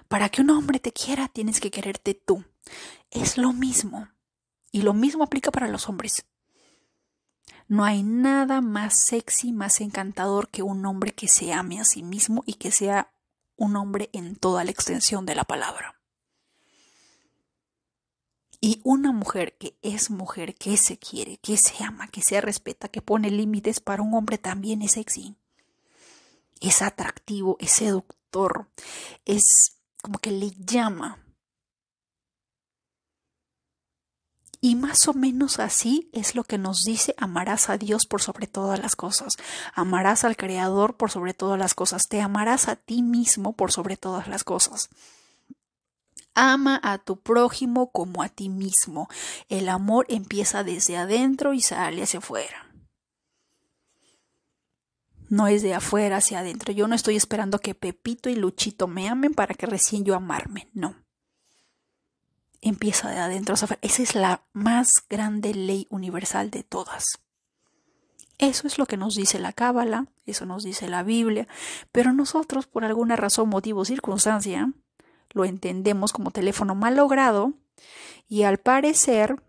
Para que un hombre te quiera, tienes que quererte tú. Es lo mismo. Y lo mismo aplica para los hombres. No hay nada más sexy, más encantador que un hombre que se ame a sí mismo y que sea un hombre en toda la extensión de la palabra. Y una mujer que es mujer, que se quiere, que se ama, que se respeta, que pone límites para un hombre también es sexy. Es atractivo, es seductor, es como que le llama. Y más o menos así es lo que nos dice amarás a Dios por sobre todas las cosas, amarás al Creador por sobre todas las cosas, te amarás a ti mismo por sobre todas las cosas. Ama a tu prójimo como a ti mismo. El amor empieza desde adentro y sale hacia afuera. No es de afuera hacia adentro. Yo no estoy esperando que Pepito y Luchito me amen para que recién yo amarme. No. Empieza de adentro. Esa es la más grande ley universal de todas. Eso es lo que nos dice la Cábala, eso nos dice la Biblia, pero nosotros, por alguna razón, motivo circunstancia, lo entendemos como teléfono mal logrado y al parecer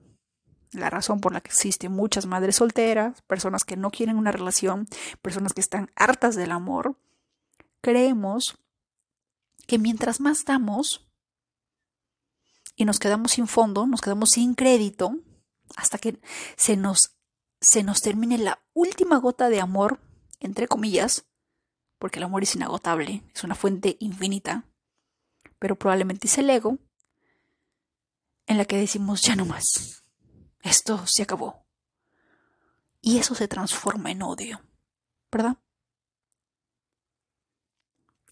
la razón por la que existen muchas madres solteras, personas que no quieren una relación, personas que están hartas del amor, creemos que mientras más damos y nos quedamos sin fondo, nos quedamos sin crédito, hasta que se nos se nos termine la última gota de amor, entre comillas, porque el amor es inagotable, es una fuente infinita, pero probablemente es el ego, en la que decimos ya no más, esto se acabó. Y eso se transforma en odio, ¿verdad?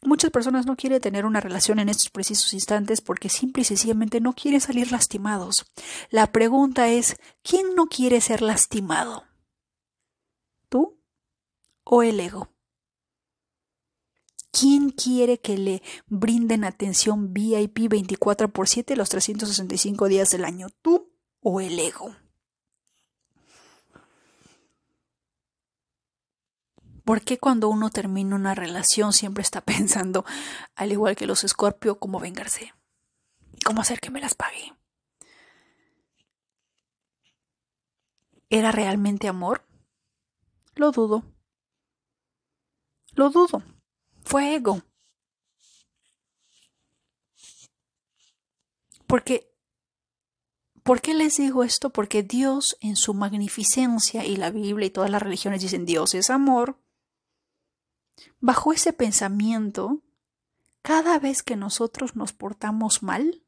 Muchas personas no quieren tener una relación en estos precisos instantes porque simple y sencillamente no quieren salir lastimados. La pregunta es, ¿quién no quiere ser lastimado? ¿Tú o el ego? ¿Quién quiere que le brinden atención VIP 24 por 7 los 365 días del año? ¿Tú o el ego? ¿Por qué cuando uno termina una relación siempre está [LAUGHS] pensando, al igual que los Escorpio, cómo vengarse? ¿Cómo hacer que me las pague? ¿Era realmente amor? Lo dudo. Lo dudo. Fue ego. Porque, ¿por qué les digo esto? Porque Dios en su magnificencia y la Biblia y todas las religiones dicen Dios es amor. Bajo ese pensamiento, cada vez que nosotros nos portamos mal,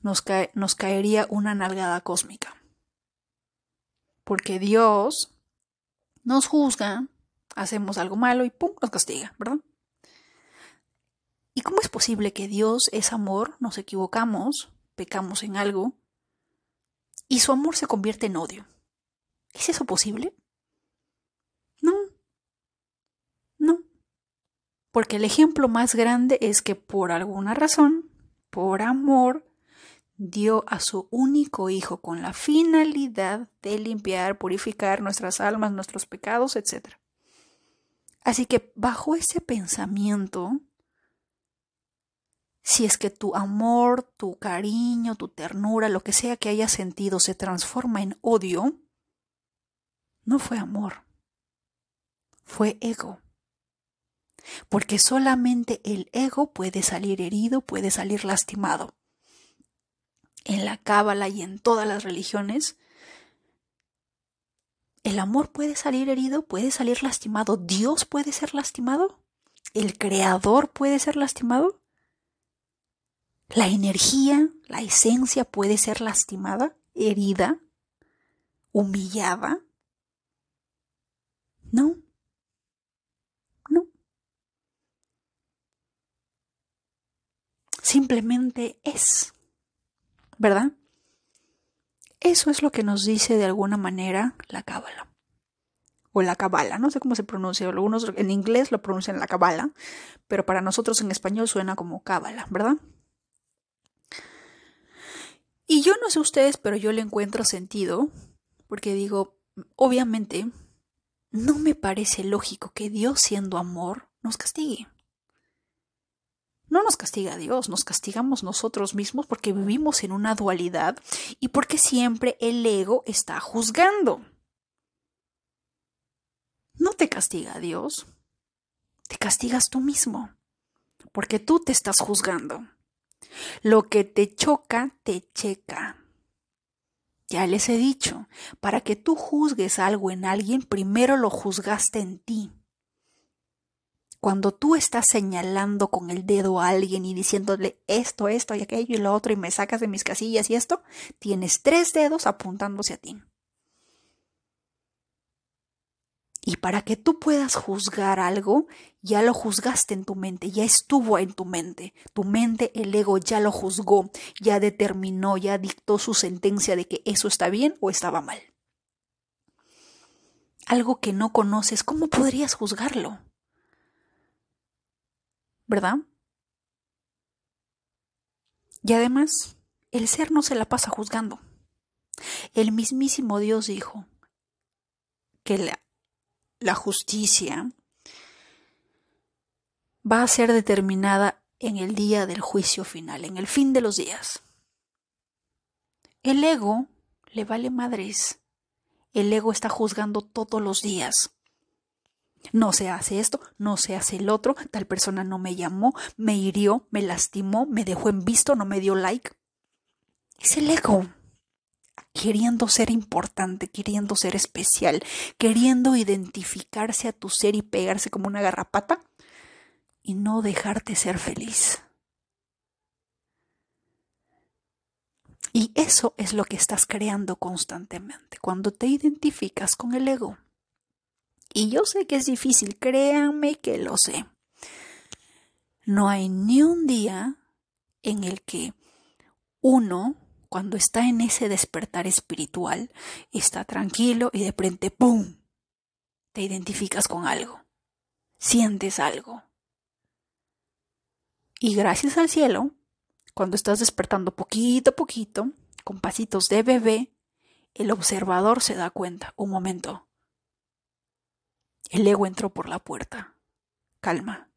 nos, nos caería una nalgada cósmica. Porque Dios nos juzga, hacemos algo malo y ¡pum! nos castiga, ¿verdad? ¿Y cómo es posible que Dios es amor, nos equivocamos, pecamos en algo, y su amor se convierte en odio? ¿Es eso posible? No, no. Porque el ejemplo más grande es que por alguna razón, por amor, dio a su único Hijo con la finalidad de limpiar, purificar nuestras almas, nuestros pecados, etc. Así que bajo ese pensamiento, si es que tu amor, tu cariño, tu ternura, lo que sea que hayas sentido se transforma en odio, no fue amor, fue ego. Porque solamente el ego puede salir herido, puede salir lastimado en la cábala y en todas las religiones, el amor puede salir herido, puede salir lastimado, Dios puede ser lastimado, el creador puede ser lastimado, la energía, la esencia puede ser lastimada, herida, humillada. No, no. Simplemente es. ¿verdad? Eso es lo que nos dice de alguna manera la cábala. O la cabala, no sé cómo se pronuncia. Algunos en inglés lo pronuncian la cabala, pero para nosotros en español suena como cábala, ¿verdad? Y yo no sé ustedes, pero yo le encuentro sentido, porque digo, obviamente, no me parece lógico que Dios siendo amor nos castigue. No nos castiga Dios, nos castigamos nosotros mismos porque vivimos en una dualidad y porque siempre el ego está juzgando. No te castiga Dios, te castigas tú mismo, porque tú te estás juzgando. Lo que te choca, te checa. Ya les he dicho, para que tú juzgues algo en alguien, primero lo juzgaste en ti. Cuando tú estás señalando con el dedo a alguien y diciéndole esto, esto y aquello y lo otro y me sacas de mis casillas y esto, tienes tres dedos apuntándose a ti. Y para que tú puedas juzgar algo, ya lo juzgaste en tu mente, ya estuvo en tu mente. Tu mente, el ego ya lo juzgó, ya determinó, ya dictó su sentencia de que eso está bien o estaba mal. algo que no conoces, ¿cómo podrías juzgarlo? ¿Verdad? Y además, el ser no se la pasa juzgando. El mismísimo Dios dijo que la, justicia va a ser determinada en el día del juicio final, en el fin de los días. El ego le vale madres. El ego está juzgando todos los días. No se hace esto, no se hace el otro, tal persona no me llamó, me hirió, me lastimó, me dejó en visto, no me dio like. Es el ego queriendo ser importante, queriendo ser especial, queriendo identificarse a tu ser y pegarse como una garrapata y no dejarte ser feliz. Y eso es lo que estás creando constantemente cuando te identificas con el ego. Y yo sé que es difícil, créanme que lo sé. No hay ni un día en el que uno, cuando está en ese despertar espiritual, está tranquilo y de frente, ¡pum!, te identificas con algo, sientes algo. Y gracias al cielo, cuando estás despertando poquito a poquito, con pasitos de bebé, el observador se da cuenta, un momento, el ego entró por la puerta. Calma.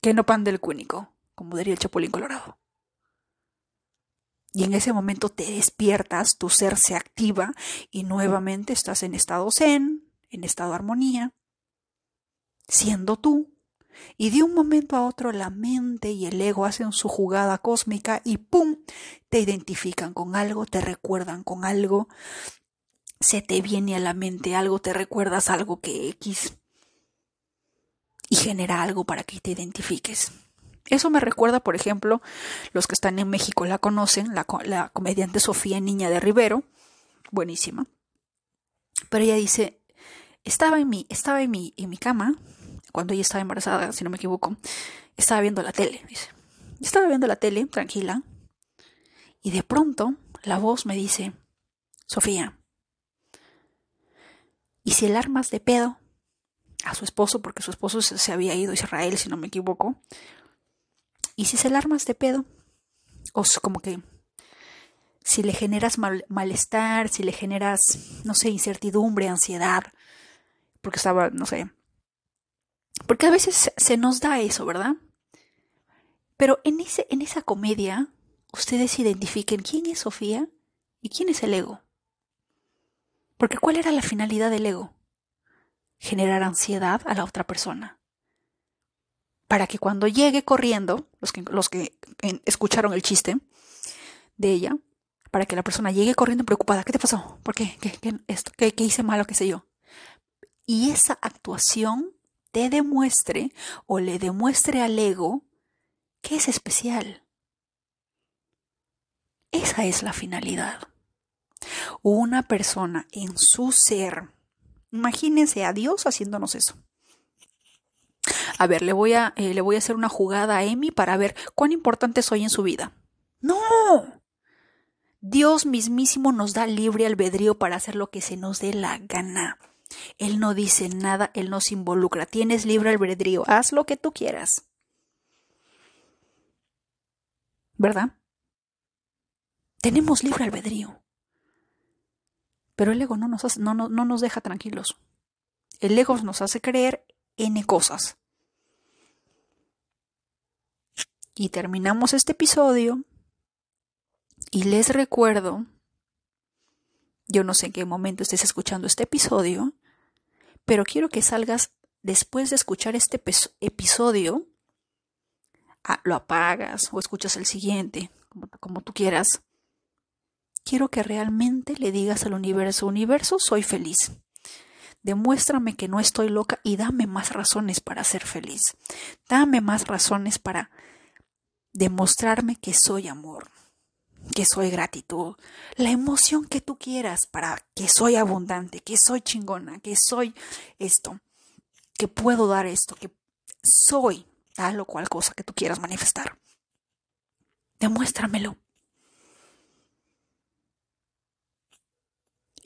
Que no pan del cúnico, como diría el Chapulín Colorado. Y en ese momento te despiertas, tu ser se activa y nuevamente estás en estado zen, en estado armonía, siendo tú. Y de un momento a otro la mente y el ego hacen su jugada cósmica y ¡pum! te identifican con algo, te recuerdan con algo, se te viene a la mente algo, te recuerdas algo que X y genera algo para que te identifiques. Eso me recuerda, por ejemplo, los que están en México la conocen, la, comediante Sofía Niña de Rivero, buenísima. Pero ella dice, estaba en mi, estaba en mi, en mi cama, cuando ella estaba embarazada, si no me equivoco, estaba viendo la tele, dice. Estaba viendo la tele, tranquila, y de pronto la voz me dice, Sofía, ¿y si el armas de pedo? A su esposo, porque su esposo se había ido a Israel, si no me equivoco. Y si se la armas de pedo, o como que si le generas malestar, si le generas, no sé, incertidumbre, ansiedad, porque estaba, no sé, porque a veces se nos da eso, ¿verdad? Pero en, ese, en esa comedia, ustedes identifiquen quién es Sofía y quién es el ego. Porque ¿cuál era la finalidad del ego? Generar ansiedad a la otra persona. Para que cuando llegue corriendo, los que, los que escucharon el chiste de ella, para que la persona llegue corriendo preocupada, ¿qué te pasó? ¿Por qué? ¿Qué, qué esto? ¿Qué, qué hice malo? ¿Qué sé yo? Y esa actuación te demuestre o le demuestre al ego que es especial. Esa es la finalidad. Una persona en su ser Imagínense a Dios haciéndonos eso. A ver, le voy a, eh, le voy a hacer una jugada a Emi para ver cuán importante soy en su vida. No. Dios mismísimo nos da libre albedrío para hacer lo que se nos dé la gana. Él no dice nada, Él no se involucra. Tienes libre albedrío, haz lo que tú quieras. ¿Verdad? Tenemos libre albedrío. Pero el ego no nos, no, no, nos deja tranquilos. El ego nos hace creer N cosas. Y terminamos este episodio. Y les recuerdo, yo no sé en qué momento estés escuchando este episodio, pero quiero que salgas después de escuchar este episodio, ah, lo apagas o escuchas el siguiente, como, como tú quieras, quiero que realmente le digas al universo, universo, soy feliz. Demuéstrame que no estoy loca y dame más razones para ser feliz. Dame más razones para demostrarme que soy amor, que soy gratitud, la emoción que tú quieras para que soy abundante, que soy chingona, que soy esto, que puedo dar esto, que soy tal o cual cosa que tú quieras manifestar. Demuéstramelo.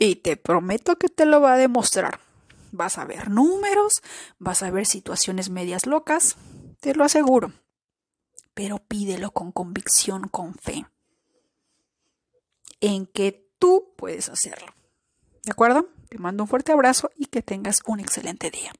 Y te prometo que te lo va a demostrar. vas a ver números, vas a ver situaciones medias locas, te lo aseguro. Pero pídelo con convicción, con fe, en que tú puedes hacerlo. ¿De acuerdo? Te mando un fuerte abrazo y que tengas un excelente día.